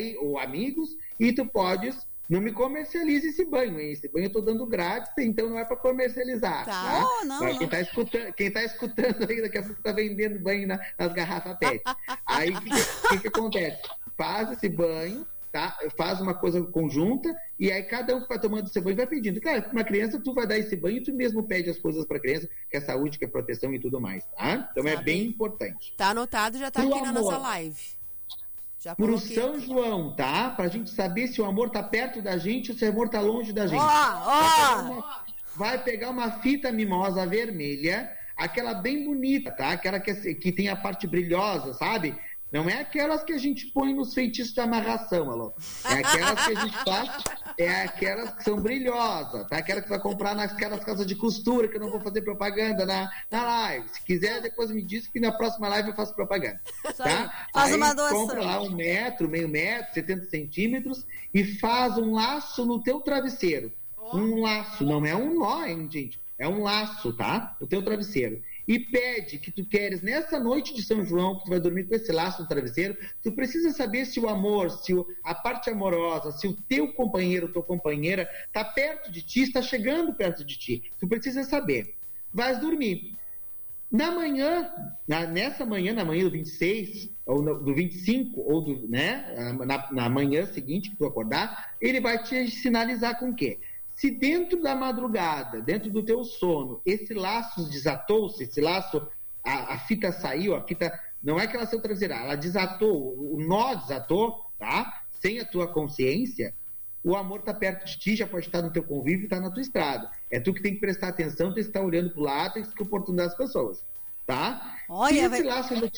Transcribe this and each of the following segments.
aí, ou amigos, e tu podes não me comercialize esse banho, hein? Esse banho eu tô dando grátis, então não é para comercializar. Tá, tá? Não, não, Mas quem tá escutando, quem tá escutando aí, daqui a pouco tá vendendo banho na, nas garrafas PET. aí o que, que, que, acontece? Faz esse banho, tá? Faz uma coisa conjunta e aí cada um que vai tomando esse banho vai pedindo. Claro, uma criança tu vai dar esse banho e tu mesmo pede as coisas para criança, que é saúde, que é proteção e tudo mais, tá? Então é tá é bem, bem importante. Tá anotado, já tá Pro aqui na nossa live. Já Pro São aqui. João, tá? Pra gente saber se o amor tá perto da gente ou se o amor tá longe da gente. Ó, ó! Vai pegar uma fita mimosa vermelha, aquela bem bonita, tá? Aquela que, é que tem a parte brilhosa, sabe? Não é aquelas que a gente põe nos feitiços de amarração, alô. É aquelas que a gente faz, é aquelas que são brilhosas, tá? Aquela que vai comprar naquelas casas de costura, que eu não vou fazer propaganda na, na live. Se quiser, depois me diz que na próxima live eu faço propaganda. Tá? Faz aí uma doação. compra lá um metro, meio metro, 70 centímetros e faz um laço no teu travesseiro. Um laço, não é um nó, hein, gente? É um laço, tá? O teu travesseiro e pede que tu queres nessa noite de São João, que tu vai dormir com esse laço no travesseiro, tu precisa saber se o amor, se o, a parte amorosa, se o teu companheiro, tua companheira está perto de ti, está chegando perto de ti. Tu precisa saber. Vais dormir. Na manhã, na, nessa manhã, na manhã do 26, ou no, do 25, ou do, né, na, na manhã seguinte que tu acordar, ele vai te sinalizar com o quê? Se dentro da madrugada, dentro do teu sono, esse laço desatou-se, esse laço, a, a, fita saiu, a fita, não é que ela saiu traseira, ela desatou, o nó desatou, tá? Sem a tua consciência, o amor está perto de ti, já pode estar no teu convívio, está na tua estrada. É tu que tem que prestar atenção, tem que estar olhando para o lado, tem que oportunizar as pessoas, tá? Olha, se, esse vai... laço ainda,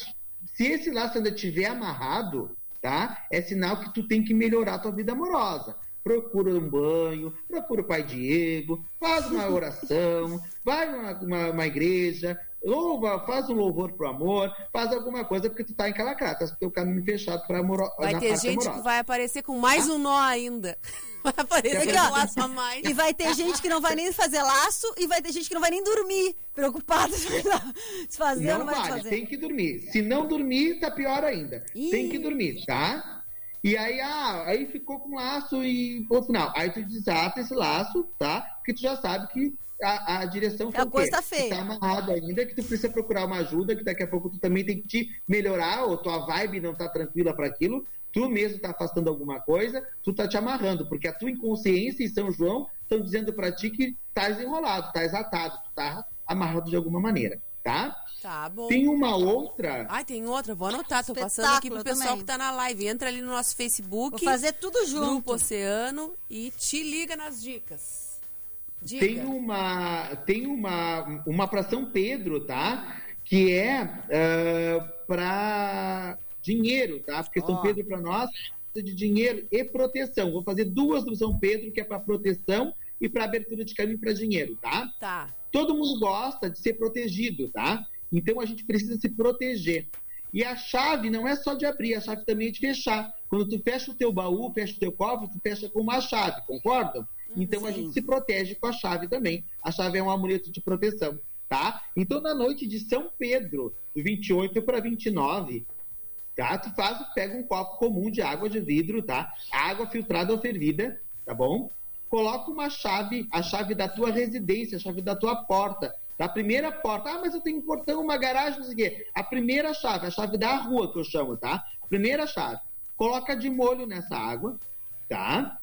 se esse laço ainda estiver amarrado, tá? É sinal que tu tem que melhorar a tua vida amorosa procura um banho, procura o pai Diego, faz uma oração, vai numa uma, uma igreja, louva, faz um louvor pro amor, faz alguma coisa porque tu tá encalacrado, tá o caminho fechado para amor. Vai ter gente amorosa. que vai aparecer com mais um nó ainda. Vai aparecer com um laço a mais. E vai ter gente que não vai nem fazer laço e vai ter gente que não vai nem dormir, preocupada se fazer não, não vai fazer. Tem que dormir. Se não dormir, tá pior ainda. Ih. Tem que dormir, tá? E aí, ah, aí ficou com laço e no final. Aí tu desata esse laço, tá? Porque tu já sabe que a, a direção foi a coisa tá feia. tá amarrado ainda, que tu precisa procurar uma ajuda, que daqui a pouco tu também tem que te melhorar, ou tua vibe não tá tranquila para aquilo, tu mesmo tá afastando alguma coisa, tu tá te amarrando, porque a tua inconsciência e São João estão dizendo para ti que tá enrolado, tá atado, tu tá amarrado de alguma maneira, tá? Tá bom. Tem uma outra. Ai, tem outra, vou anotar, tô passando aqui pro pessoal também. que tá na live. Entra ali no nosso Facebook. Vou fazer tudo junto. Grupo Oceano e te liga nas dicas. Diga. Tem uma, tem uma, uma para São Pedro, tá? Que é uh, para dinheiro, tá? Porque oh. São Pedro para nós precisa de dinheiro e proteção. Vou fazer duas do São Pedro, que é para proteção e para abertura de caminho para dinheiro, tá? Tá. Todo mundo gosta de ser protegido, tá? Então a gente precisa se proteger. E a chave não é só de abrir, a chave também é de fechar. Quando tu fecha o teu baú, fecha o teu cofre, tu fecha com uma chave, concordam? Então Sim. a gente se protege com a chave também. A chave é um amuleto de proteção, tá? Então na noite de São Pedro, do 28 para 29, tá? Tu faz, pega um copo comum de água de vidro, tá? Água filtrada ou fervida, tá bom? Coloca uma chave, a chave da tua residência, a chave da tua porta, da primeira porta. Ah, mas eu tenho um portão, uma garagem, não sei o quê. A primeira chave, a chave da rua que eu chamo, tá? Primeira chave. Coloca de molho nessa água, tá?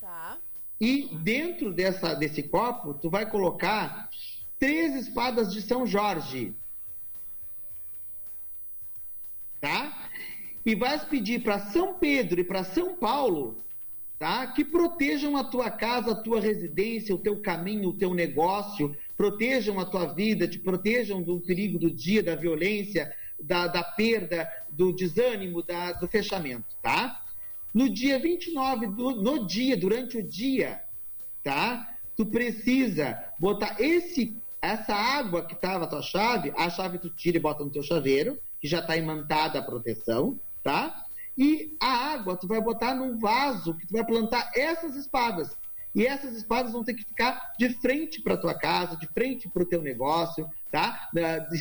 Tá. E dentro dessa, desse copo, tu vai colocar três espadas de São Jorge. Tá? E vais pedir para São Pedro e para São Paulo tá? Que protejam a tua casa, a tua residência, o teu caminho, o teu negócio, protejam a tua vida, te protejam do perigo do dia, da violência, da, da perda, do desânimo, da, do fechamento, tá? No dia 29, do, no dia, durante o dia, tá? Tu precisa botar esse essa água que estava na tua chave, a chave tu tira e bota no teu chaveiro, que já está imantada a proteção, tá? E a água tu vai botar num vaso que tu vai plantar essas espadas. E essas espadas vão ter que ficar de frente para tua casa, de frente para o teu negócio, tá?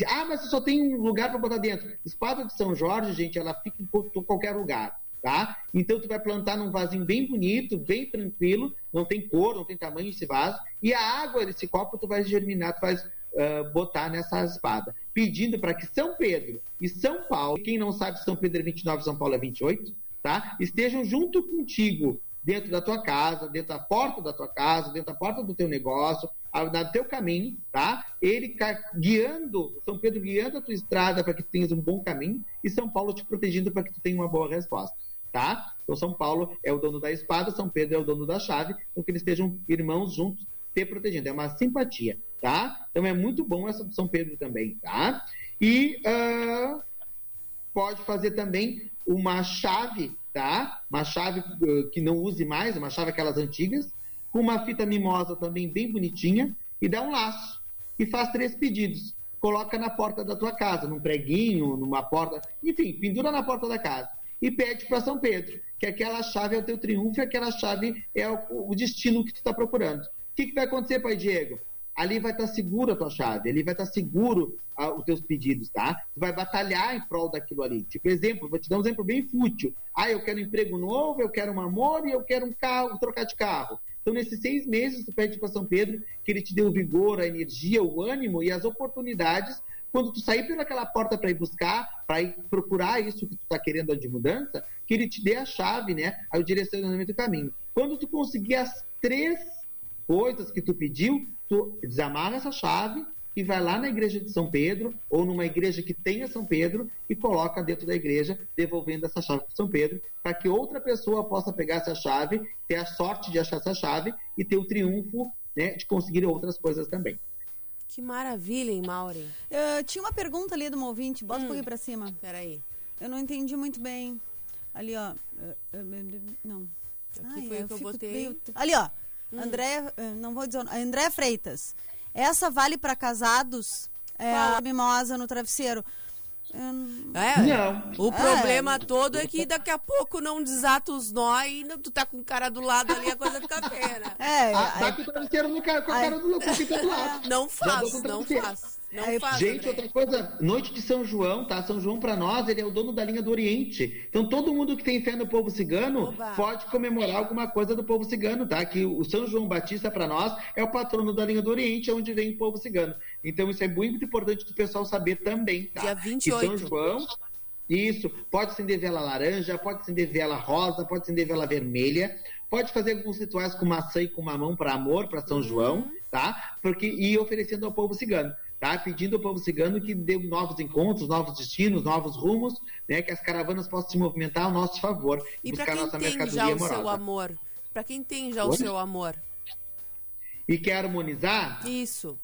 Ah, mas você só tem um lugar para botar dentro. Espada de São Jorge, gente, ela fica em qualquer lugar, tá? Então tu vai plantar num vasinho bem bonito, bem tranquilo, não tem cor, não tem tamanho esse vaso, e a água desse copo tu vai germinar, tu vai uh, botar nessa espada, pedindo para que São Pedro e São Paulo, quem não sabe São Pedro é 29, São Paulo é 28, tá? Estejam junto contigo dentro da tua casa, dentro da porta da tua casa, dentro da porta do teu negócio, no teu caminho, tá? Ele guiando, São Pedro guiando a tua estrada para que tu tenhas um bom caminho e São Paulo te protegendo para que tu tenha uma boa resposta, tá? Então São Paulo é o dono da espada, São Pedro é o dono da chave, então que eles estejam irmãos juntos, te protegendo. É uma simpatia, tá? Então é muito bom essa do São Pedro também, tá? E uh, pode fazer também uma chave, tá? Uma chave uh, que não use mais, uma chave aquelas antigas, com uma fita mimosa também bem bonitinha e dá um laço. E faz três pedidos. Coloca na porta da tua casa, num preguinho, numa porta, enfim, pendura na porta da casa. E pede para São Pedro, que aquela chave é o teu triunfo e aquela chave é o, o destino que tu está procurando. O que, que vai acontecer, Pai Diego? Ali vai estar seguro a tua chave, ali vai estar seguro ah, os teus pedidos, tá? Tu vai batalhar em prol daquilo ali. Tipo, exemplo, vou te dar um exemplo bem fútil. Ah, eu quero um emprego novo, eu quero um amor e eu quero um carro, trocar de carro. Então, nesses seis meses, tu pede para São Pedro que ele te dê o vigor, a energia, o ânimo e as oportunidades quando tu sair pelaquela porta para ir buscar, para ir procurar isso que tu está querendo de mudança, que ele te dê a chave, né? O direcionamento do caminho. Quando tu conseguir as três coisas que tu pediu, tu desamarra essa chave e vai lá na igreja de São Pedro ou numa igreja que tenha São Pedro e coloca dentro da igreja, devolvendo essa chave para São Pedro, para que outra pessoa possa pegar essa chave, ter a sorte de achar essa chave e ter o triunfo né, de conseguir outras coisas também. Que maravilha, hein, Maureen? Uh, tinha uma pergunta ali do um ouvinte, bota hum, um pouquinho para cima. Peraí. Eu não entendi muito bem. Ali, ó. Uh, uh, não. Aqui Ai, foi o que eu botei. Meio... Ali, ó. Hum. André, eh, não vou dizer, André Freitas. Essa vale para casados? É a mimosa no travesseiro. É, não. O problema é. todo é que daqui a pouco não desata os nó e tu tá com o cara do lado ali, a coisa fica feia, né? É, ah, tá com o travesseiro no cara, com a cara do, com do lado. Não faço, não faço. Não Aí, faz, gente, outra coisa, noite de São João, tá? São João para nós, ele é o dono da linha do Oriente. Então todo mundo que tem fé no povo cigano Oba. pode comemorar alguma coisa do povo cigano, tá? Que o São João Batista para nós é o patrono da linha do Oriente, é onde vem o povo cigano. Então isso é muito importante do pessoal saber também, tá? Dia 28. Que São João isso, pode acender vela laranja, pode acender vela rosa, pode acender vela vermelha, pode fazer alguns rituais com maçã e com mamão para amor, para São uhum. João, tá? Porque e oferecendo ao povo cigano tá? pedindo ao povo cigano que dê novos encontros, novos destinos, novos rumos, né? que as caravanas possam se movimentar ao nosso favor. E para quem nossa tem já o seu amor? Para quem tem já Oi? o seu amor? E quer harmonizar? Isso.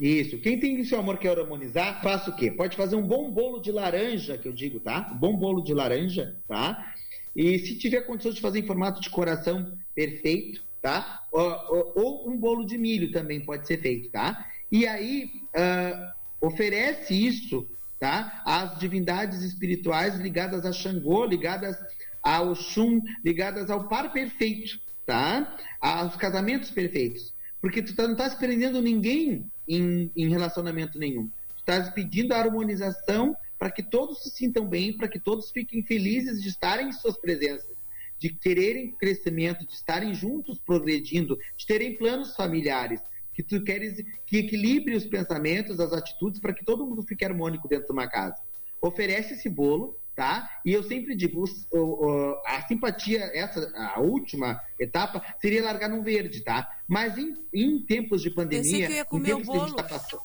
Isso. Quem tem o seu amor quer harmonizar, faça o quê? Pode fazer um bom bolo de laranja, que eu digo, tá? Um bom bolo de laranja, tá? E se tiver condições de fazer em formato de coração perfeito, tá? Ou, ou, ou um bolo de milho também pode ser feito, tá? E aí uh, oferece isso tá, às divindades espirituais ligadas a Xangô, ligadas ao Oxum, ligadas ao par perfeito, tá? aos casamentos perfeitos. Porque tu tá, não estás prendendo ninguém em, em relacionamento nenhum. Tu estás pedindo a harmonização para que todos se sintam bem, para que todos fiquem felizes de estarem em suas presenças, de quererem crescimento, de estarem juntos progredindo, de terem planos familiares que tu queres que equilibre os pensamentos, as atitudes, para que todo mundo fique harmônico dentro de uma casa. Oferece esse bolo, tá? E eu sempre digo, o, o, a simpatia, essa, a última etapa, seria largar no verde, tá? Mas em, em tempos de pandemia... Pensei que eu ia comer o bolo. Tá passando...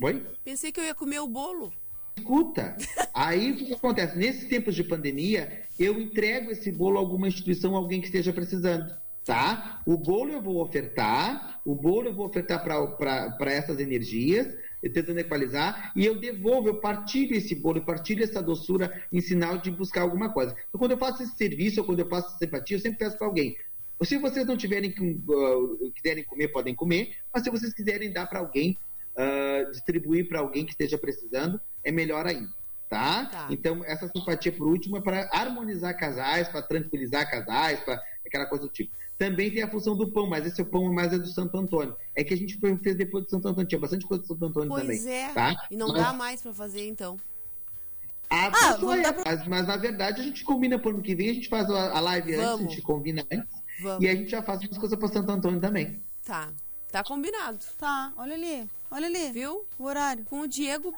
Oi? Pensei que eu ia comer o bolo. Escuta, aí o que acontece? Nesses tempos de pandemia, eu entrego esse bolo a alguma instituição, alguém que esteja precisando tá? O bolo eu vou ofertar, o bolo eu vou ofertar para essas energias, tentando equalizar, e eu devolvo, eu partilho esse bolo, eu partilho essa doçura em sinal de buscar alguma coisa. Então, quando eu faço esse serviço, ou quando eu faço essa simpatia, eu sempre peço para alguém. Se vocês não tiverem uh, quiserem comer, podem comer, mas se vocês quiserem dar para alguém, uh, distribuir para alguém que esteja precisando, é melhor ainda. Tá? tá? Então, essa simpatia por último é para harmonizar casais, para tranquilizar casais, para aquela coisa do tipo. Também tem a função do pão, mas esse é o pão mais é do Santo Antônio. É que a gente fez depois do Santo Antônio, tinha bastante coisa do Santo Antônio pois também. Pois é, tá? e não mas... dá mais para fazer então. Ah, ah é, pra... mas, mas, na verdade a gente combina pro ano que vem, a gente faz a, live Vamos. antes, a gente combina antes. Vamos. E a gente já faz umas coisas para Santo Antônio também. Tá. Tá combinado. Tá, olha ali. Olha ali. Viu? O horário. Com o Diego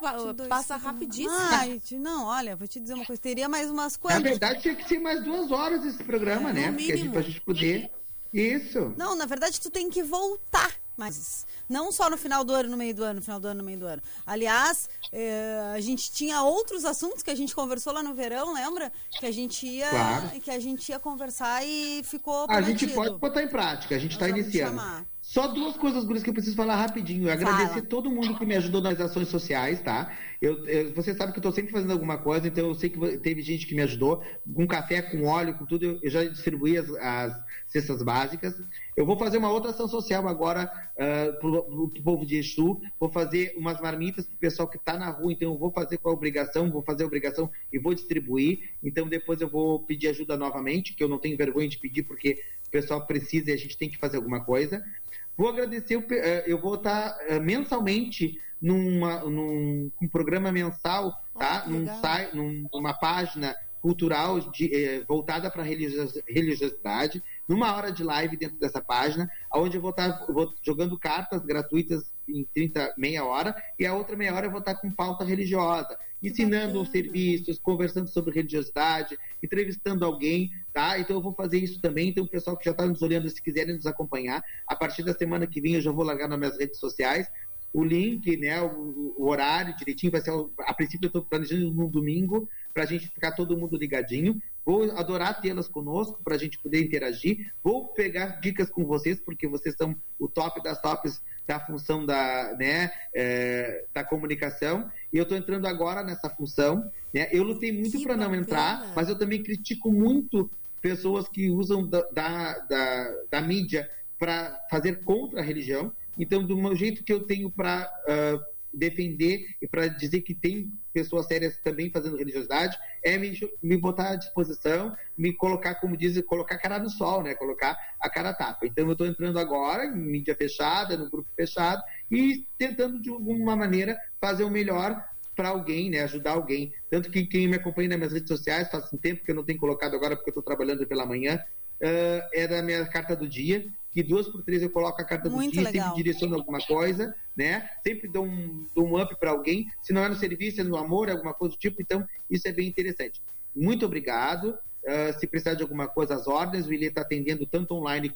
passa rapidíssimo. Ai, não, olha, vou te dizer uma coisa. Teria mais umas coisas. Na verdade, tinha que ser mais duas horas esse programa, é, né? Porque a gente, pra gente poder. Isso. Não, na verdade, tu tem que voltar. Mas não só no final do ano, no meio do ano, no final do ano, no meio do ano. Aliás, é, a gente tinha outros assuntos que a gente conversou lá no verão, lembra? Que a gente ia, claro. que a gente ia conversar e ficou. A gente pode botar em prática, a gente está iniciando. Chamar. Só duas coisas, Guris, que eu preciso falar rapidinho. Eu agradecer Fala. todo mundo que me ajudou nas ações sociais, tá? Eu, eu, você sabe que eu estou sempre fazendo alguma coisa, então eu sei que teve gente que me ajudou, com café, com óleo, com tudo. Eu, eu já distribuí as, as, cestas básicas. Eu vou fazer uma outra ação social agora uh, para o povo de Exu. Vou fazer umas marmitas para o pessoal que está na rua, então eu vou fazer com a obrigação, vou fazer a obrigação e vou distribuir. Então depois eu vou pedir ajuda novamente, que eu não tenho vergonha de pedir, porque o pessoal precisa e a gente tem que fazer alguma coisa. Vou agradecer, eh, eu vou estar eh, mensalmente numa, num um programa mensal, tá? Num site, numa página cultural de, eh, voltada para religiosidade, numa hora de live dentro dessa página, onde eu vou estar vou jogando cartas gratuitas em 30, meia hora, e a outra meia hora eu vou estar com pauta religiosa, ensinando os serviços, conversando sobre religiosidade, entrevistando alguém, tá? Então eu vou fazer isso também. Então o pessoal que já está nos olhando, se quiserem nos acompanhar, a partir da semana que vem eu já vou largar nas minhas redes sociais o link, né, o, o horário direitinho, vai ser, a princípio eu estou planejando no domingo, para a gente ficar todo mundo ligadinho. Vou adorar tê-las conosco para a gente poder interagir. Vou pegar dicas com vocês, porque vocês são o top das tops da função da, né, é, da comunicação. E eu estou entrando agora nessa função. Né? Eu lutei muito para não entrar, mas eu também critico muito pessoas que usam da, da, da, da mídia para fazer contra a religião. Então, do meu jeito que eu tenho para uh, defender e para dizer que tem pessoas sérias também fazendo religiosidade, é me, me botar à disposição, me colocar, como dizem, colocar a cara no sol, né? Colocar a cara a tapa. Então eu estou entrando agora em mídia fechada, no grupo fechado, e tentando de alguma maneira fazer o melhor para alguém, né? Ajudar alguém. Tanto que quem me acompanha nas minhas redes sociais, faz um tempo que eu não tenho colocado agora, porque eu estou trabalhando pela manhã, uh, é da minha carta do dia, que duas por três eu coloco a carta do Muito dia, legal. sempre direciono alguma coisa, né? Sempre dou um, dou um up para alguém, se não é no serviço, é no amor, alguma coisa do tipo, então isso é bem interessante. Muito obrigado. Uh, se precisar de alguma coisa, as ordens, o Ilê está atendendo tanto online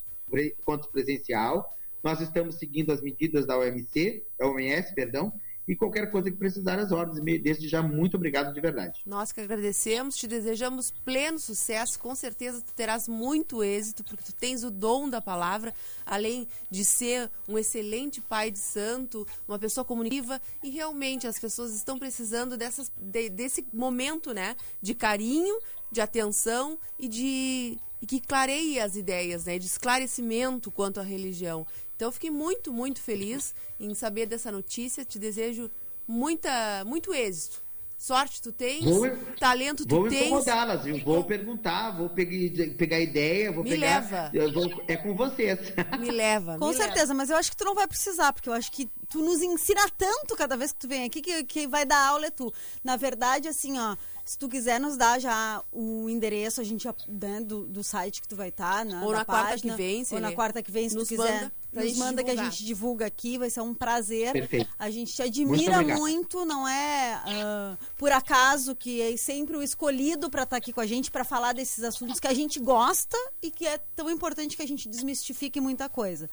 quanto presencial. Nós estamos seguindo as medidas da OMC, da OMS, perdão, e qualquer coisa que precisar, as ordens. Desde já, muito obrigado de verdade. Nós que agradecemos, te desejamos pleno sucesso. Com certeza tu terás muito êxito, porque tu tens o dom da palavra, além de ser um excelente pai de santo, uma pessoa comunicativa. E realmente as pessoas estão precisando dessas, de, desse momento né, de carinho, de atenção e de e que clareie as ideias, né, de esclarecimento quanto à religião. Então, fiquei muito, muito feliz em saber dessa notícia. Te desejo muita, muito êxito. Sorte tu tens, vou, talento tu vou tens. Vou incomodá-las, viu? Vou perguntar, vou pegar, pegar ideia, vou me pegar... leva. Vou, é com vocês. Me leva. Com me certeza, leva. mas eu acho que tu não vai precisar, porque eu acho que tu nos ensina tanto cada vez que tu vem aqui que quem vai dar aula é tu. Na verdade, assim, ó se tu quiser nos dar já o endereço, a gente já, né, do, do site que tu vai estar, tá, ou na, na quarta que vem, ou na quarta que vem, se tu quiser. Manda, nos manda que a gente divulga aqui, vai ser um prazer. Perfeito. A gente te admira muito, muito não é uh, por acaso que é sempre o escolhido para estar tá aqui com a gente para falar desses assuntos que a gente gosta e que é tão importante que a gente desmistifique muita coisa.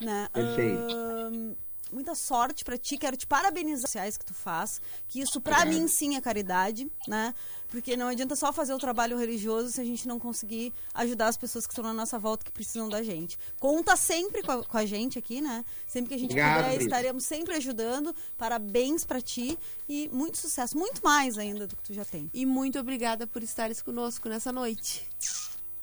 Né? Perfeito. Uh, muita sorte para ti, quero te parabenizar sociais que tu faz, que isso para mim sim é caridade, né? Porque não adianta só fazer o trabalho religioso se a gente não conseguir ajudar as pessoas que estão na nossa volta que precisam da gente. Conta sempre com a, com a gente aqui, né? Sempre que a gente Obrigado, puder, estaremos sempre ajudando. Parabéns para ti e muito sucesso, muito mais ainda do que tu já tem. E muito obrigada por estares conosco nessa noite.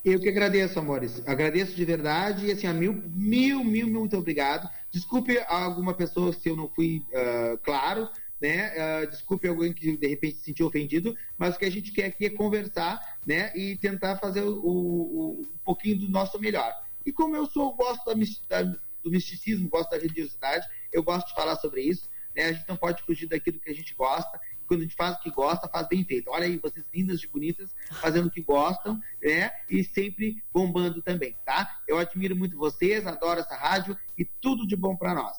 Eu que agradeço, amores. Agradeço de verdade e assim, a mil, mil, mil, muito obrigado. Desculpe alguma pessoa se eu não fui uh, claro, né? Uh, desculpe alguém que de repente se sentiu ofendido, mas o que a gente quer aqui é conversar, né? E tentar fazer o, o, um pouquinho do nosso melhor. E como eu sou, gosto da, do misticismo, gosto da religiosidade, eu gosto de falar sobre isso. Né? A gente não pode fugir daquilo que a gente gosta quando a gente faz o que gosta, faz bem feito. Olha aí, vocês lindas e bonitas, fazendo o que gostam, né? E sempre bombando também, tá? Eu admiro muito vocês, adoro essa rádio e tudo de bom para nós.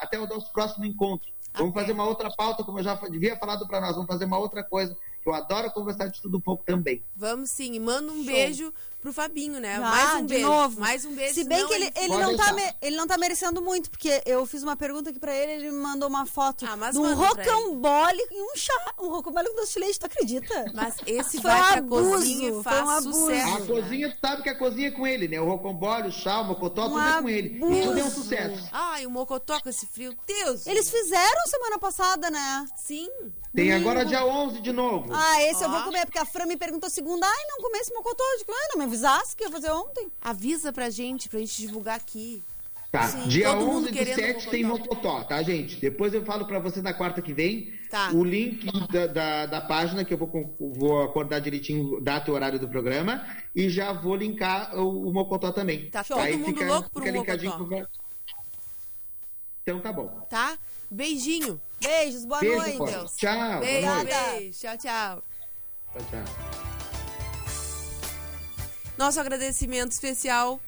Até o nosso próximo encontro. Vamos fazer uma outra pauta, como eu já devia falado para nós, vamos fazer uma outra coisa eu adoro conversar de tudo um pouco também. Vamos sim. E manda um Show. beijo pro Fabinho, né? Ah, mais um de beijo. Novo. Mais um beijo. Se bem que ele, ele, não tá me, ele não tá merecendo muito, porque eu fiz uma pergunta aqui pra ele, ele me mandou uma foto ah, de um rocambole e um chá. Um rocambole com doce de leite, tu acredita? Mas esse foi vai um pra abuso, cozinha e faz um sucesso. A cozinha, tu sabe que a cozinha é com ele, né? O rocambole, o chá, o mocotó, um tudo é com ele. E tudo é um sucesso. Ai, o mocotó com esse frio. Deus! Eles fizeram semana passada, né? Sim. Tem agora dia 11 de novo. Ah, esse eu vou comer, porque a Fran me perguntou segunda. Ai, não comer esse mocotó. Eu digo, ai, não me avisasse que ia fazer ontem. Avisa pra gente, pra gente divulgar aqui. Tá, Sim, dia 11 de 7 tem Mocotó, tá, gente? Depois eu falo pra você na quarta que vem tá. o link da, da, da, página, que eu vou, vou acordar direitinho data e horário do programa, e já vou linkar o, o Mocotó também. Tá todo Aí mundo fica, louco pro Mocotó. Pro... Então tá bom. Tá? Beijinho. Beijos, boa Beijo, noite. Deus. Tchau. Beijo, beijo. Tchau, tchau. Tchau, tchau. Nosso agradecimento especial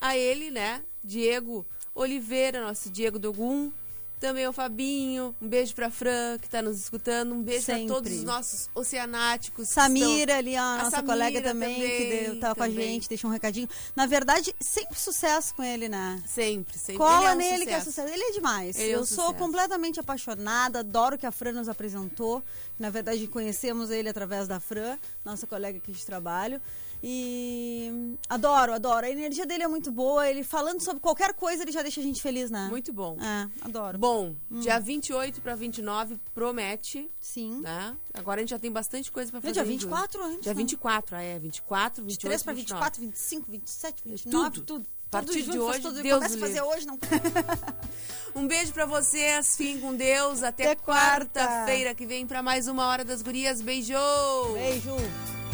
a ele, né? Diego Oliveira, nosso Diego Dogum, também o Fabinho, um beijo pra Fran, que tá nos escutando. Um beijo Sempre. pra todos os nossos oceanáticos. Samira ali, a nossa Samira colega também, também, que deu, tava também. com a gente, deixou um recadinho. Na verdade, sempre sucesso com ele, né? Sempre, sempre. Cola é um nele sucesso. que é sucesso. Ele é demais. Ele Eu é um sou sucesso. completamente apaixonada, adoro que a Fran nos apresentou. Na verdade, conhecemos ele através da Fran, nossa colega aqui de trabalho. E adoro, adoro. A energia dele é muito boa. Ele falando sobre qualquer coisa, ele já deixa a gente feliz, né? Muito bom. É, adoro. Bom, hum. dia 28 para 29 promete. Sim. Né? Agora a gente já tem bastante coisa para fazer. dia 24, a gente Dia 24, ah, é. 24, 28. 23 para 24, 25, 27, 29, tudo. tudo. A partir de hoje, tudo. Deus Começa a fazer hoje, não. um beijo para vocês, fiquem com Deus. Até, Até quarta. quarta-feira que vem para mais uma Hora das Gurias. Beijo! Beijo!